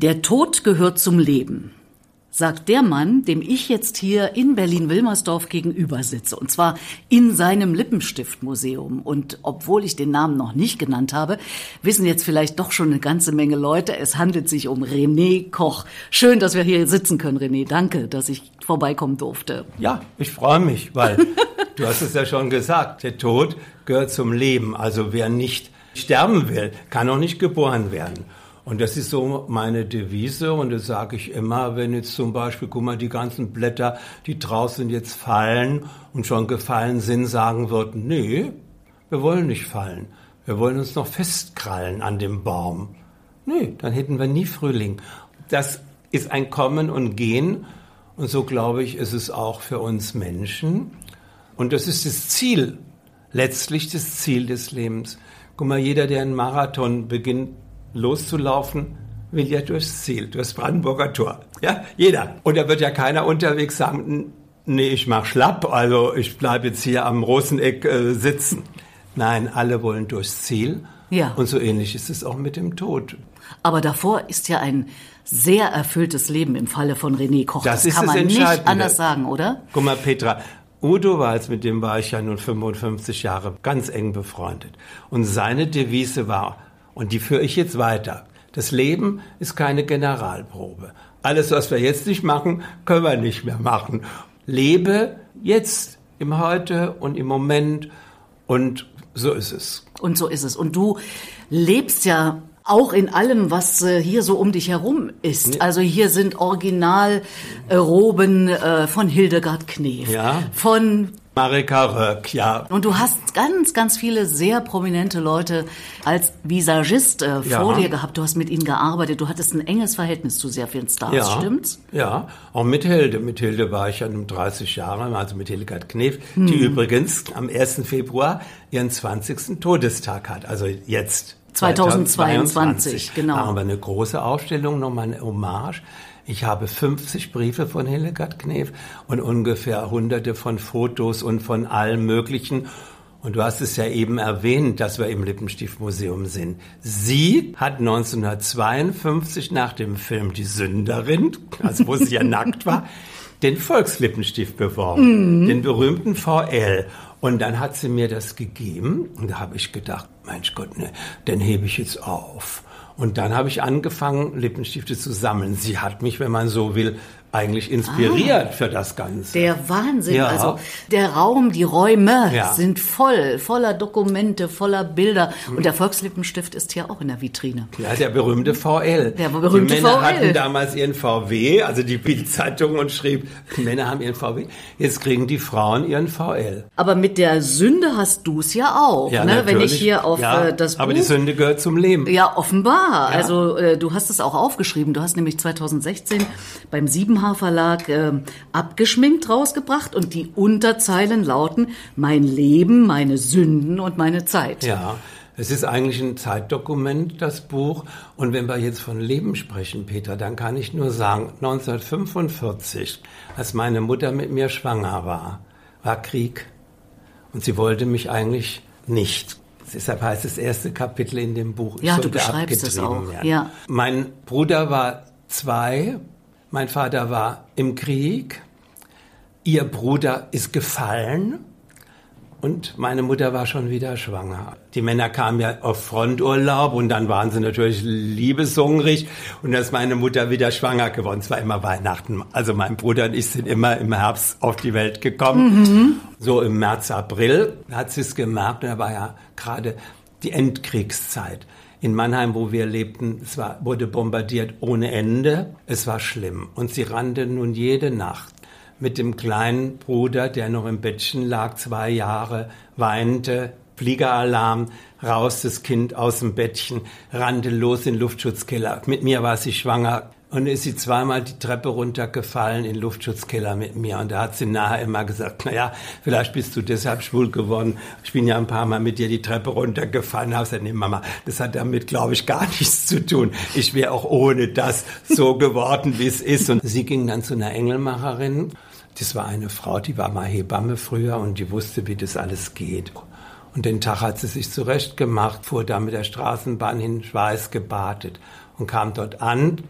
Der Tod gehört zum Leben, sagt der Mann, dem ich jetzt hier in Berlin-Wilmersdorf gegenüber sitze. Und zwar in seinem Lippenstiftmuseum. Und obwohl ich den Namen noch nicht genannt habe, wissen jetzt vielleicht doch schon eine ganze Menge Leute. Es handelt sich um René Koch. Schön, dass wir hier sitzen können, René. Danke, dass ich vorbeikommen durfte. Ja, ich freue mich, weil du hast es ja schon gesagt, der Tod gehört zum Leben. Also wer nicht sterben will, kann auch nicht geboren werden. Und das ist so meine Devise und das sage ich immer, wenn jetzt zum Beispiel, guck mal, die ganzen Blätter, die draußen jetzt fallen und schon gefallen sind, sagen würden, nee, wir wollen nicht fallen. Wir wollen uns noch festkrallen an dem Baum. Nee, dann hätten wir nie Frühling. Das ist ein Kommen und Gehen und so glaube ich, ist es auch für uns Menschen. Und das ist das Ziel, letztlich das Ziel des Lebens. Guck mal, jeder, der einen Marathon beginnt, loszulaufen, will ja durchs Ziel, durchs Brandenburger Tor. Ja, jeder. Und da wird ja keiner unterwegs sagen, nee, ich mach schlapp, also ich bleibe jetzt hier am Roseneck äh, sitzen. Nein, alle wollen durchs Ziel. Ja. Und so ähnlich ist es auch mit dem Tod. Aber davor ist ja ein sehr erfülltes Leben im Falle von René Koch. Das, das kann man nicht anders sagen, oder? Guck mal, Petra, Udo Walz, mit dem war ich ja nun 55 Jahre ganz eng befreundet. Und seine Devise war, und die führe ich jetzt weiter. Das Leben ist keine Generalprobe. Alles, was wir jetzt nicht machen, können wir nicht mehr machen. Lebe jetzt, im Heute und im Moment und so ist es. Und so ist es. Und du lebst ja auch in allem, was äh, hier so um dich herum ist. Also hier sind Originalroben äh, von Hildegard Knef, ja. von Marika Röck, ja. Und du hast ganz, ganz viele sehr prominente Leute als Visagist äh, ja. vor dir gehabt. Du hast mit ihnen gearbeitet. Du hattest ein enges Verhältnis zu sehr vielen Stars, ja. stimmt's? Ja, auch mit Hilde. Mit Hilde war ich ja nun 30 Jahre, also mit Hildegard Knef, hm. die übrigens am 1. Februar ihren 20. Todestag hat. Also jetzt. 2022, 2022. genau. Haben wir eine große Ausstellung, nochmal eine Hommage ich habe 50 Briefe von Hildegard Knef und ungefähr hunderte von Fotos und von allem Möglichen. Und du hast es ja eben erwähnt, dass wir im Lippenstiftmuseum sind. Sie hat 1952 nach dem Film Die Sünderin, also wo sie ja nackt war, den Volkslippenstift beworben, mhm. den berühmten VL. Und dann hat sie mir das gegeben und da habe ich gedacht, Mensch Gott, ne, den hebe ich jetzt auf. Und dann habe ich angefangen, Lippenstifte zu sammeln. Sie hat mich, wenn man so will, eigentlich inspiriert ah, für das Ganze. Der Wahnsinn. Ja. Also der Raum, die Räume ja. sind voll, voller Dokumente, voller Bilder. Und der Volkslippenstift ist hier auch in der Vitrine. Ja, der berühmte VL. Der berühmte die Männer VL. hatten damals ihren VW, also die Bildzeitung und schrieb, die Männer haben ihren VW. Jetzt kriegen die Frauen ihren VL. Aber mit der Sünde hast du es ja auch, ja, ne? Wenn ich hier auf ja, äh, das Buch. Aber die Sünde gehört zum Leben. Ja, offenbar. Also äh, du hast es auch aufgeschrieben. Du hast nämlich 2016 beim Sieben Siebenhaar Verlag äh, abgeschminkt rausgebracht und die Unterzeilen lauten Mein Leben, meine Sünden und meine Zeit. Ja. Es ist eigentlich ein Zeitdokument, das Buch. Und wenn wir jetzt von Leben sprechen, Peter, dann kann ich nur sagen, 1945, als meine Mutter mit mir schwanger war, war Krieg. Und sie wollte mich eigentlich nicht. Deshalb heißt das erste Kapitel in dem Buch, ja, du beschreibst es auch. Ja. Mein Bruder war zwei mein Vater war im Krieg, ihr Bruder ist gefallen und meine Mutter war schon wieder schwanger. Die Männer kamen ja auf Fronturlaub und dann waren sie natürlich liebeshungrig und dann ist meine Mutter wieder schwanger geworden. Es war immer Weihnachten. Also mein Bruder und ich sind immer im Herbst auf die Welt gekommen. Mhm. So im März, April hat sie es gemerkt und da war ja gerade die Endkriegszeit in Mannheim, wo wir lebten, es war, wurde bombardiert ohne Ende. Es war schlimm. Und sie rannte nun jede Nacht mit dem kleinen Bruder, der noch im Bettchen lag, zwei Jahre, weinte, Fliegeralarm, raus das Kind aus dem Bettchen, rannte los in den Luftschutzkeller. Mit mir war sie schwanger, und ist sie zweimal die Treppe runtergefallen in Luftschutzkeller mit mir. Und da hat sie nachher immer gesagt, na ja, vielleicht bist du deshalb schwul geworden. Ich bin ja ein paar Mal mit dir die Treppe runtergefallen. Da habe gesagt, nee, Mama, das hat damit, glaube ich, gar nichts zu tun. Ich wäre auch ohne das so geworden, wie es ist. Und sie ging dann zu einer Engelmacherin. Das war eine Frau, die war mal Hebamme früher und die wusste, wie das alles geht. Und den Tag hat sie sich zurechtgemacht, fuhr da mit der Straßenbahn hin, schweißgebadet und kam dort an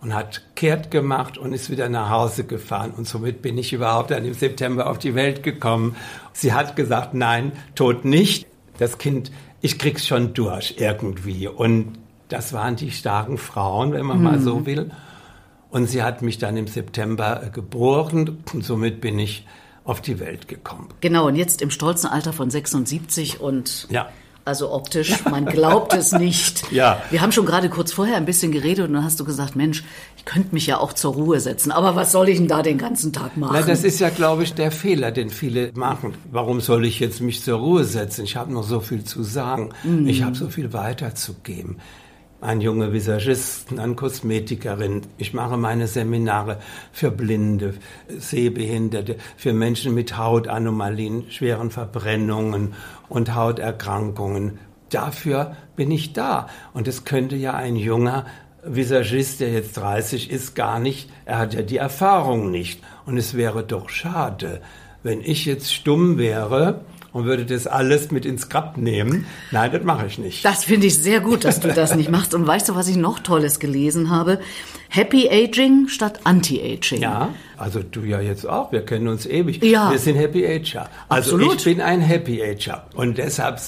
und hat kehrt gemacht und ist wieder nach Hause gefahren. Und somit bin ich überhaupt dann im September auf die Welt gekommen. Sie hat gesagt, nein, tot nicht. Das Kind, ich krieg's schon durch irgendwie. Und das waren die starken Frauen, wenn man mhm. mal so will. Und sie hat mich dann im September geboren und somit bin ich auf die Welt gekommen. Genau, und jetzt im stolzen Alter von 76 und ja. Also optisch, man glaubt es nicht. Ja. Wir haben schon gerade kurz vorher ein bisschen geredet und dann hast du gesagt, Mensch, ich könnte mich ja auch zur Ruhe setzen. Aber was soll ich denn da den ganzen Tag machen? Na, das ist ja, glaube ich, der Fehler, den viele machen. Warum soll ich jetzt mich zur Ruhe setzen? Ich habe noch so viel zu sagen. Mhm. Ich habe so viel weiterzugeben ein junger Visagist, eine Kosmetikerin. Ich mache meine Seminare für Blinde, Sehbehinderte, für Menschen mit Hautanomalien, schweren Verbrennungen und Hauterkrankungen. Dafür bin ich da. Und es könnte ja ein junger Visagist, der jetzt 30 ist, gar nicht, er hat ja die Erfahrung nicht. Und es wäre doch schade, wenn ich jetzt stumm wäre und würde das alles mit ins Grab nehmen. Nein, das mache ich nicht. Das finde ich sehr gut, dass du das nicht machst. Und weißt du, was ich noch Tolles gelesen habe? Happy Aging statt Anti-Aging. Ja, also du ja jetzt auch. Wir kennen uns ewig. Ja. Wir sind Happy Ager. Also Absolut. ich bin ein Happy Ager. Und deshalb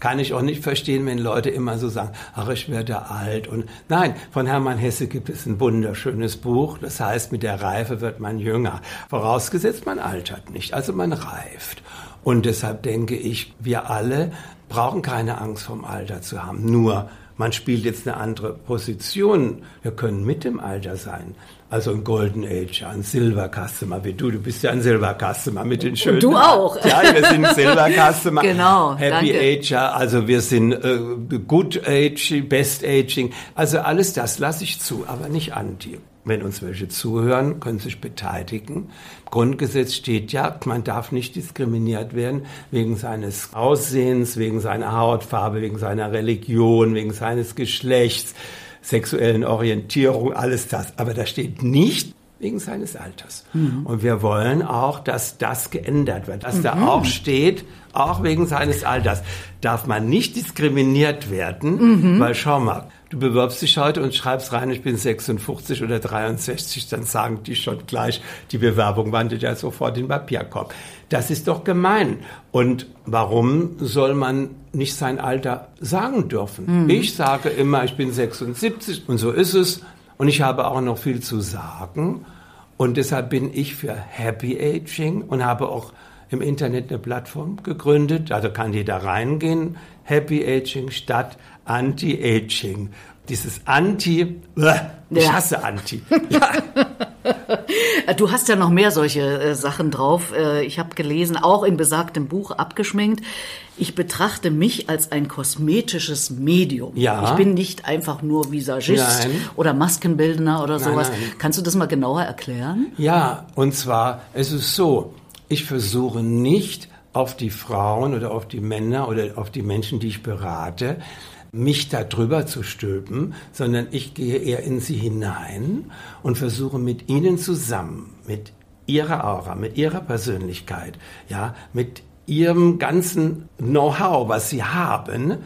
kann ich auch nicht verstehen, wenn Leute immer so sagen, ach, ich werde alt. Und nein, von Hermann Hesse gibt es ein wunderschönes Buch. Das heißt, mit der Reife wird man jünger. Vorausgesetzt, man altert nicht. Also man reift. Und deshalb denke ich, wir alle brauchen keine Angst vom Alter zu haben. Nur, man spielt jetzt eine andere Position. Wir können mit dem Alter sein. Also ein Golden Age, ein Silver Customer wie du. Du bist ja ein Silver Customer mit den schönen. Und du auch. Ja, wir sind Silver Customer. genau. Happy danke. Ager, also wir sind äh, Good Aging, Best Aging. Also alles das lasse ich zu, aber nicht Anti. Wenn uns welche zuhören, können sich beteiligen. Im Grundgesetz steht ja, man darf nicht diskriminiert werden wegen seines Aussehens, wegen seiner Hautfarbe, wegen seiner Religion, wegen seines Geschlechts, sexuellen Orientierung, alles das. Aber da steht nicht wegen seines Alters. Mhm. Und wir wollen auch, dass das geändert wird, dass mhm. da auch steht, auch wegen seines Alters darf man nicht diskriminiert werden, mhm. weil schau mal, Du bewirbst dich heute und schreibst rein, ich bin 56 oder 63, dann sagen die schon gleich, die Bewerbung wandelt ja sofort in den Papierkorb. Das ist doch gemein. Und warum soll man nicht sein Alter sagen dürfen? Mhm. Ich sage immer, ich bin 76 und so ist es. Und ich habe auch noch viel zu sagen. Und deshalb bin ich für Happy Aging und habe auch im Internet eine Plattform gegründet. Also kann jeder reingehen. Happy Aging statt Anti-Aging. Dieses Anti, ich hasse Anti. Ja. Du hast ja noch mehr solche äh, Sachen drauf. Äh, ich habe gelesen, auch in besagtem Buch abgeschminkt. Ich betrachte mich als ein kosmetisches Medium. Ja. Ich bin nicht einfach nur Visagist nein. oder Maskenbildner oder sowas. Nein, nein. Kannst du das mal genauer erklären? Ja, und zwar, es ist so, ich versuche nicht auf die Frauen oder auf die Männer oder auf die Menschen, die ich berate, mich da drüber zu stülpen, sondern ich gehe eher in sie hinein und versuche mit ihnen zusammen, mit ihrer Aura, mit ihrer Persönlichkeit, ja, mit ihrem ganzen Know-how, was sie haben,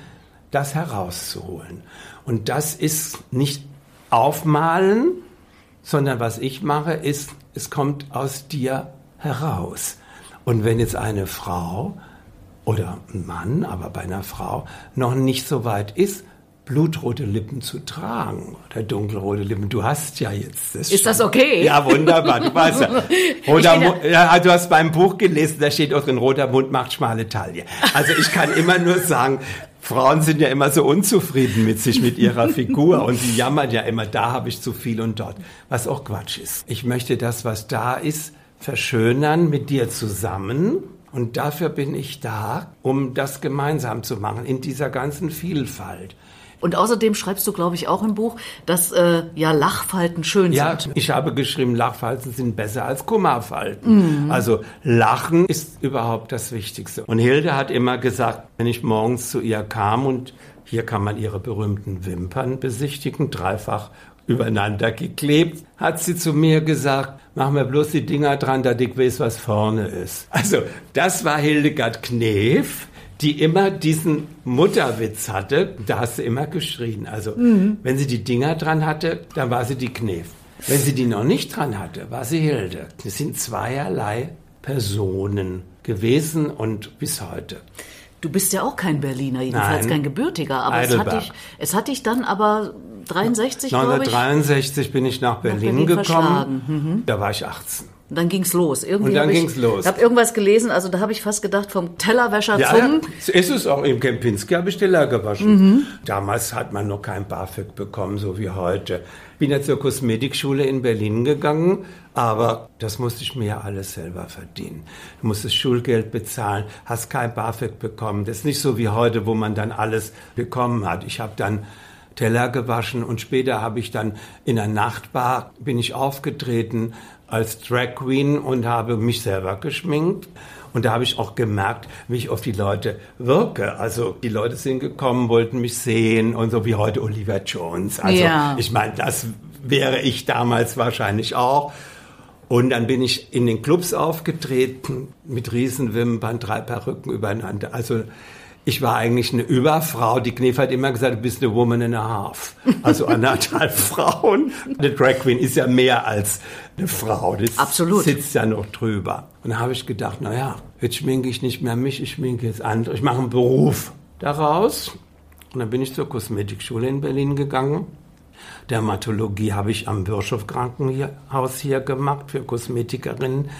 das herauszuholen. Und das ist nicht aufmalen, sondern was ich mache, ist, es kommt aus dir heraus. Und wenn jetzt eine Frau oder ein Mann, aber bei einer Frau noch nicht so weit ist, blutrote Lippen zu tragen oder dunkelrote Lippen. Du hast ja jetzt das. Ist schon. das okay? Ja, wunderbar. Du weißt ja. Roter Mund, ja, du hast beim Buch gelesen, da steht auch drin, roter Mund macht schmale Taille. Also ich kann immer nur sagen, Frauen sind ja immer so unzufrieden mit sich, mit ihrer Figur und sie jammern ja immer, da habe ich zu viel und dort, was auch Quatsch ist. Ich möchte das, was da ist, verschönern mit dir zusammen und dafür bin ich da, um das gemeinsam zu machen, in dieser ganzen Vielfalt. Und außerdem schreibst du, glaube ich, auch im Buch, dass äh, ja Lachfalten schön ja, sind. Ja, ich habe geschrieben, Lachfalten sind besser als Kummerfalten. Mhm. Also Lachen ist überhaupt das Wichtigste. Und Hilde hat immer gesagt, wenn ich morgens zu ihr kam und hier kann man ihre berühmten Wimpern besichtigen, dreifach übereinander geklebt, hat sie zu mir gesagt, mach mir bloß die Dinger dran, da ich weiß, was vorne ist. Also, das war Hildegard Knef, die immer diesen Mutterwitz hatte, da hast du immer geschrien. Also, mhm. wenn sie die Dinger dran hatte, dann war sie die Knef. Wenn sie die noch nicht dran hatte, war sie Hilde. Das sind zweierlei Personen gewesen und bis heute. Du bist ja auch kein Berliner, jedenfalls Nein. kein gebürtiger, aber es hat, dich, es hat dich dann aber 63, 1963 bin ich nach Berlin, nach gekommen. Mhm. Da war ich 18. Und dann ging's los. Irgendwie und dann ging's ich, los. Ich habe irgendwas gelesen, also da habe ich fast gedacht, vom Tellerwäscher ja, zum... Ja, ist es auch. Im Kempinski habe ich Teller gewaschen. Mhm. Damals hat man noch kein BAföG bekommen, so wie heute. Bin ja zur Kosmetikschule in Berlin gegangen, aber das musste ich mir ja alles selber verdienen. Du musstest Schulgeld bezahlen, hast kein BAföG bekommen. Das ist nicht so wie heute, wo man dann alles bekommen hat. Ich habe dann Teller gewaschen und später habe ich dann in einer Nachtbar bin ich aufgetreten als Drag Queen und habe mich selber geschminkt. Und da habe ich auch gemerkt, wie ich auf die Leute wirke. Also die Leute sind gekommen, wollten mich sehen und so wie heute Oliver Jones. Also ja. ich meine, das wäre ich damals wahrscheinlich auch. Und dann bin ich in den Clubs aufgetreten mit Riesenwimpern, drei Perücken übereinander. Also ich war eigentlich eine Überfrau. Die Knef hat immer gesagt, du bist eine Woman and a half. Also anderthalb Frauen. Eine Drag Queen ist ja mehr als eine Frau. Das Absolut. sitzt ja noch drüber. Und da habe ich gedacht, na ja, jetzt schminke ich nicht mehr mich, ich schminke jetzt andere. Ich mache einen Beruf daraus. Und dann bin ich zur Kosmetikschule in Berlin gegangen. Dermatologie habe ich am Birschof Krankenhaus hier gemacht für Kosmetikerinnen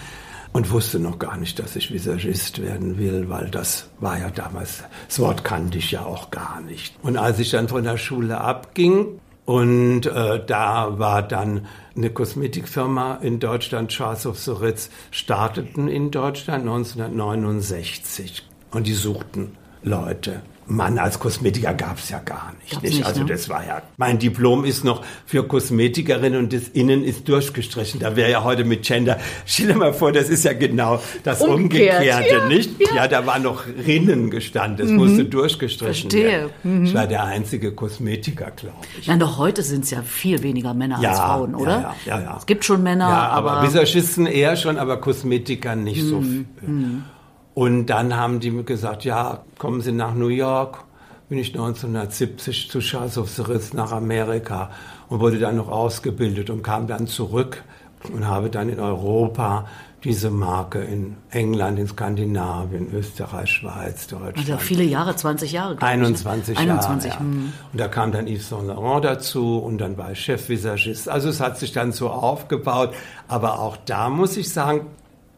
und wusste noch gar nicht, dass ich Visagist werden will, weil das war ja damals, das Wort kannte ich ja auch gar nicht. Und als ich dann von der Schule abging, und äh, da war dann eine Kosmetikfirma in Deutschland, Charles of the Ritz, starteten in Deutschland 1969. Und die suchten Leute. Mann als Kosmetiker gab es ja gar nicht. nicht? Also ne? das war ja. Mein Diplom ist noch für Kosmetikerin und das Innen ist durchgestrichen. Da wäre ja heute mit Gender. Stell dir mal vor, das ist ja genau das Umgekehrt. Umgekehrte, ja, nicht? Ja. ja. da war noch Rinnen gestanden. Das mhm. musste durchgestrichen Verstehe. werden. Mhm. Ich war der einzige Kosmetiker, glaube ich. Ja, doch heute sind es ja viel weniger Männer ja, als Frauen, oder? Ja, ja, ja, Es gibt schon Männer, ja, aber, aber Visagisten eher schon, aber Kosmetiker nicht mhm. so viel. Und dann haben die mir gesagt, ja, kommen Sie nach New York. Bin ich 1970 zu Charles of the Ritz nach Amerika und wurde dann noch ausgebildet und kam dann zurück und habe dann in Europa diese Marke in England, in Skandinavien, Österreich, Schweiz, Deutschland. Also viele Jahre, 20 Jahre. 21 Jahre. 21. Ja. Hm. Und da kam dann Yves Saint Laurent dazu und dann war ich Chefvisagist. Also es hat sich dann so aufgebaut. Aber auch da muss ich sagen,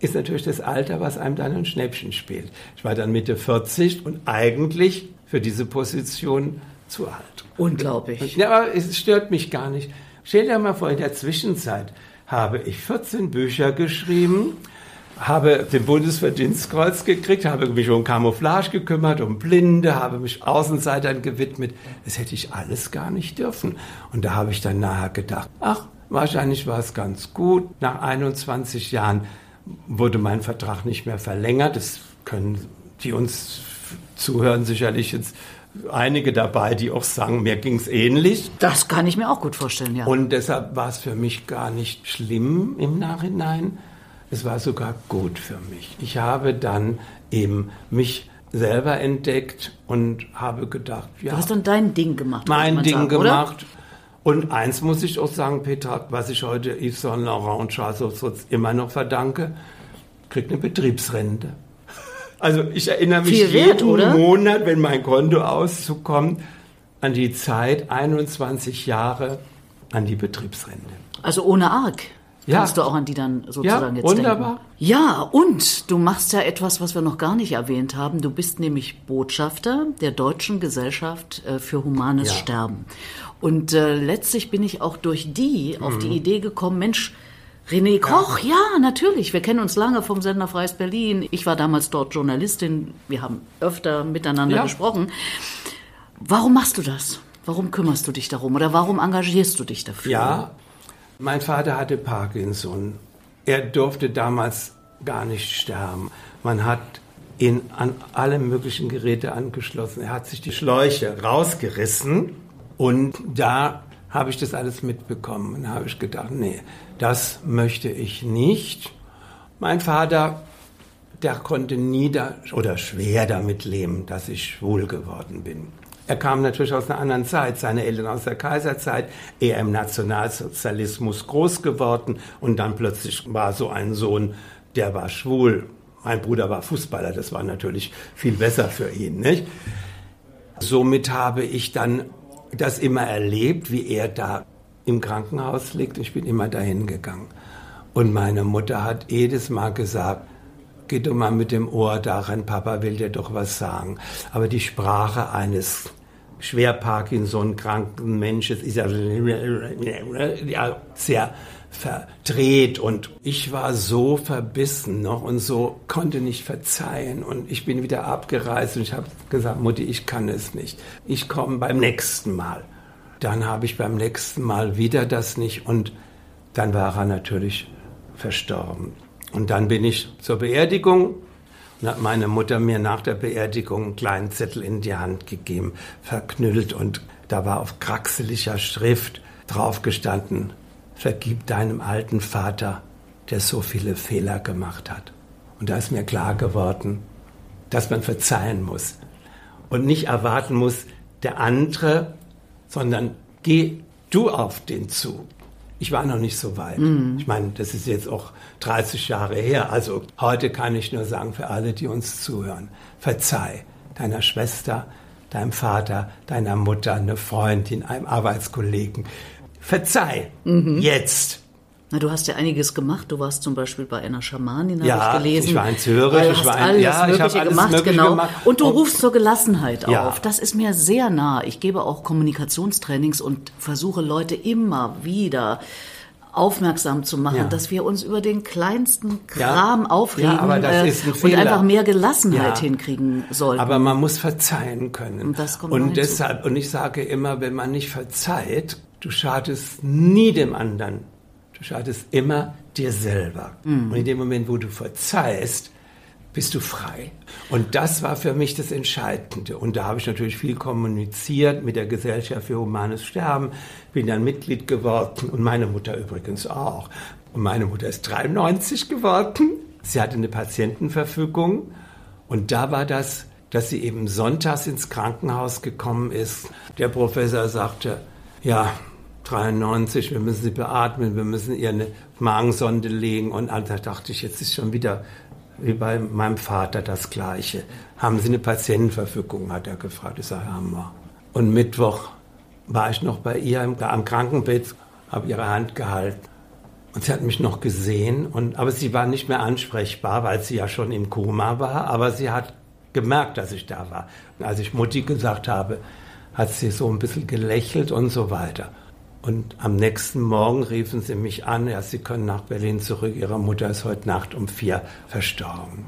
ist natürlich das Alter, was einem dann ein Schnäppchen spielt. Ich war dann Mitte 40 und eigentlich für diese Position zu alt. Unglaublich. Ja, aber es stört mich gar nicht. Stell dir mal vor, in der Zwischenzeit habe ich 14 Bücher geschrieben, habe den Bundesverdienstkreuz gekriegt, habe mich um Camouflage gekümmert, um Blinde, habe mich Außenseitern gewidmet. Das hätte ich alles gar nicht dürfen. Und da habe ich dann nachher gedacht, ach, wahrscheinlich war es ganz gut. Nach 21 Jahren wurde mein Vertrag nicht mehr verlängert. Das können die uns zuhören sicherlich jetzt einige dabei, die auch sagen, mir ging es ähnlich. Das kann ich mir auch gut vorstellen, ja. Und deshalb war es für mich gar nicht schlimm im Nachhinein. Es war sogar gut für mich. Ich habe dann eben mich selber entdeckt und habe gedacht, ja. Du hast dann dein Ding gemacht. Mein Ding sagen, gemacht. Oder? Und eins muss ich auch sagen, Petra, was ich heute Yves Saint Laurent und Charles Ossutz immer noch verdanke, kriegt eine Betriebsrente. Also ich erinnere mich Viel jeden oder? Monat, wenn mein Konto auszukommt, an die Zeit, 21 Jahre, an die Betriebsrente. Also ohne Arg. Ja. Kannst du auch an die dann sozusagen ja, jetzt wunderbar. denken? Ja, und du machst ja etwas, was wir noch gar nicht erwähnt haben. Du bist nämlich Botschafter der Deutschen Gesellschaft äh, für Humanes ja. Sterben. Und äh, letztlich bin ich auch durch die mhm. auf die mhm. Idee gekommen, Mensch, René Koch, ja. ja. natürlich. Wir kennen uns lange vom Sender Freies Berlin. Ich war damals dort Journalistin. Wir haben öfter miteinander ja. gesprochen. Warum machst du das? Warum kümmerst du dich darum oder warum engagierst du dich dafür? Ja, mein Vater hatte Parkinson. Er durfte damals gar nicht sterben. Man hat ihn an alle möglichen Geräte angeschlossen. Er hat sich die Schläuche rausgerissen und da habe ich das alles mitbekommen. Und da habe ich gedacht, nee, das möchte ich nicht. Mein Vater der konnte nie da, oder schwer damit leben, dass ich schwul geworden bin. Er kam natürlich aus einer anderen Zeit, seine Eltern aus der Kaiserzeit, er im Nationalsozialismus groß geworden und dann plötzlich war so ein Sohn, der war schwul. Mein Bruder war Fußballer, das war natürlich viel besser für ihn, nicht? Somit habe ich dann das immer erlebt, wie er da im Krankenhaus liegt. Ich bin immer dahin gegangen. Und meine Mutter hat jedes Mal gesagt, geh doch mal mit dem Ohr daran, Papa will dir doch was sagen. Aber die Sprache eines schwer Parkinson kranken Menschen ist ja sehr verdreht und ich war so verbissen noch und so konnte nicht verzeihen und ich bin wieder abgereist und ich habe gesagt, Mutti, ich kann es nicht. Ich komme beim nächsten Mal. Dann habe ich beim nächsten Mal wieder das nicht und dann war er natürlich verstorben. Und dann bin ich zur Beerdigung und hat meine Mutter mir nach der Beerdigung einen kleinen Zettel in die Hand gegeben, verknüllt und da war auf kraxeliger Schrift draufgestanden, vergib deinem alten Vater, der so viele Fehler gemacht hat. Und da ist mir klar geworden, dass man verzeihen muss und nicht erwarten muss, der andere, sondern geh du auf den zu. Ich war noch nicht so weit. Mhm. Ich meine, das ist jetzt auch 30 Jahre her. Also heute kann ich nur sagen für alle, die uns zuhören, verzeih deiner Schwester, deinem Vater, deiner Mutter, einer Freundin, einem Arbeitskollegen. Verzeih mhm. jetzt. Na, du hast ja einiges gemacht. Du warst zum Beispiel bei einer Schamanin, ja, habe ich gelesen. ich war in Zürich. Ich war in, ja, ich habe alles gemacht, Mögliche genau. gemacht. Und du rufst zur Gelassenheit ja. auf. Das ist mir sehr nah. Ich gebe auch Kommunikationstrainings und versuche Leute immer wieder aufmerksam zu machen, ja. dass wir uns über den kleinsten Kram ja. aufregen ja, äh, und einfach mehr Gelassenheit hinkriegen sollten. Aber man muss verzeihen können. Und, das kommt und deshalb, und ich sage immer, wenn man nicht verzeiht, du schadest nie dem anderen Du schadest immer dir selber. Mhm. Und in dem Moment, wo du verzeihst, bist du frei. Und das war für mich das Entscheidende. Und da habe ich natürlich viel kommuniziert mit der Gesellschaft für humanes Sterben, bin dann Mitglied geworden und meine Mutter übrigens auch. Und meine Mutter ist 93 geworden. Sie hatte eine Patientenverfügung und da war das, dass sie eben sonntags ins Krankenhaus gekommen ist. Der Professor sagte, ja, 93, wir müssen sie beatmen, wir müssen ihr eine Magensonde legen. Und da dachte ich, jetzt ist schon wieder wie bei meinem Vater das Gleiche. Haben Sie eine Patientenverfügung, hat er gefragt. Ich sage, haben wir. Und Mittwoch war ich noch bei ihr am Krankenbett, habe ihre Hand gehalten. Und sie hat mich noch gesehen, und, aber sie war nicht mehr ansprechbar, weil sie ja schon im Koma war. Aber sie hat gemerkt, dass ich da war. Und als ich Mutti gesagt habe, hat sie so ein bisschen gelächelt und so weiter. Und am nächsten Morgen riefen sie mich an, ja, sie können nach Berlin zurück, ihre Mutter ist heute Nacht um vier verstorben.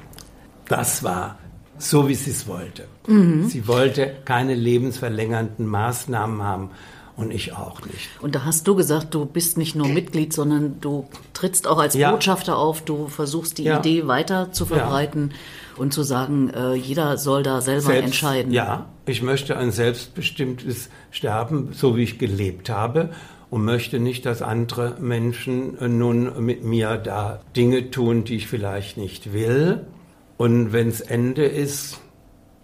Das war so, wie sie es wollte. Mhm. Sie wollte keine lebensverlängernden Maßnahmen haben und ich auch nicht. Und da hast du gesagt, du bist nicht nur Mitglied, sondern du trittst auch als ja. Botschafter auf, du versuchst die ja. Idee weiter zu verbreiten. Ja und zu sagen, äh, jeder soll da selber Selbst, entscheiden. Ja, ich möchte ein selbstbestimmtes Sterben, so wie ich gelebt habe und möchte nicht, dass andere Menschen äh, nun mit mir da Dinge tun, die ich vielleicht nicht will. Und wenn es Ende ist,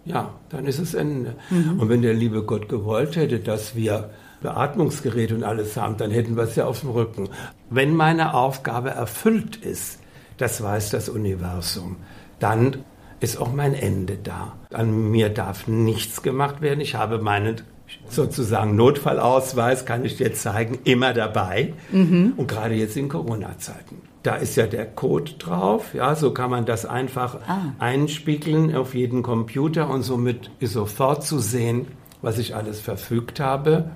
ja, dann ist es Ende. Mhm. Und wenn der liebe Gott gewollt hätte, dass wir Beatmungsgerät und alles haben, dann hätten wir es ja auf dem Rücken. Wenn meine Aufgabe erfüllt ist, das weiß das Universum, dann ist auch mein Ende da. An mir darf nichts gemacht werden. Ich habe meinen sozusagen Notfallausweis, kann ich dir zeigen, immer dabei. Mhm. Und gerade jetzt in Corona-Zeiten. Da ist ja der Code drauf, ja, so kann man das einfach ah. einspiegeln auf jeden Computer und somit ist sofort zu sehen, was ich alles verfügt habe.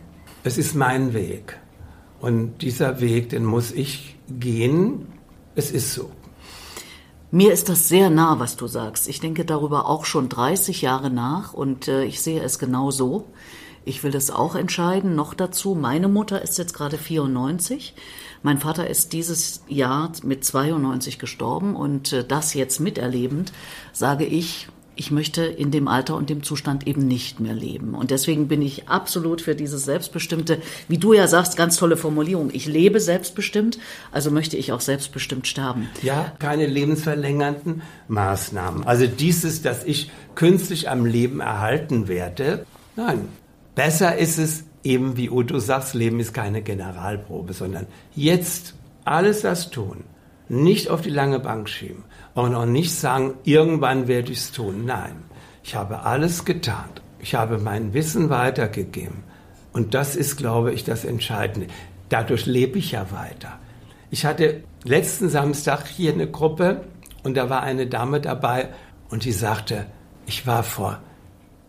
Es ist mein Weg. Und dieser Weg, den muss ich gehen. Es ist so. Mir ist das sehr nah, was du sagst. Ich denke darüber auch schon 30 Jahre nach und äh, ich sehe es genau so. Ich will das auch entscheiden. Noch dazu, meine Mutter ist jetzt gerade 94. Mein Vater ist dieses Jahr mit 92 gestorben und äh, das jetzt miterlebend, sage ich, ich möchte in dem Alter und dem Zustand eben nicht mehr leben. Und deswegen bin ich absolut für dieses selbstbestimmte, wie du ja sagst, ganz tolle Formulierung. Ich lebe selbstbestimmt, also möchte ich auch selbstbestimmt sterben. Ja, keine lebensverlängernden Maßnahmen. Also dieses, dass ich künstlich am Leben erhalten werde, nein. Besser ist es eben, wie Udo sagt, Leben ist keine Generalprobe, sondern jetzt alles das tun. Nicht auf die lange Bank schieben und auch nicht sagen, irgendwann werde ich es tun. Nein, ich habe alles getan. Ich habe mein Wissen weitergegeben. Und das ist, glaube ich, das Entscheidende. Dadurch lebe ich ja weiter. Ich hatte letzten Samstag hier eine Gruppe und da war eine Dame dabei und die sagte, ich war vor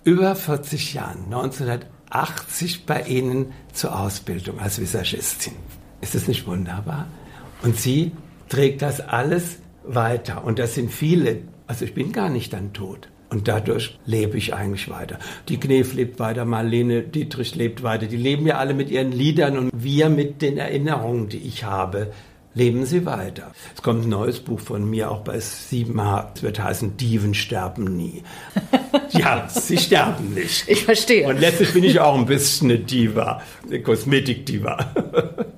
über 40 Jahren, 1980 bei Ihnen zur Ausbildung als Visagistin. Ist es nicht wunderbar? Und sie trägt das alles weiter. Und das sind viele. Also ich bin gar nicht dann tot. Und dadurch lebe ich eigentlich weiter. Die Knef lebt weiter, Marlene Dietrich lebt weiter. Die leben ja alle mit ihren Liedern und wir mit den Erinnerungen, die ich habe, leben sie weiter. Es kommt ein neues Buch von mir, auch bei 7H. Es wird heißen, Dieven sterben nie. ja, sie sterben nicht. Ich verstehe. Und letztlich bin ich auch ein bisschen eine Diva, eine Kosmetik-Diva.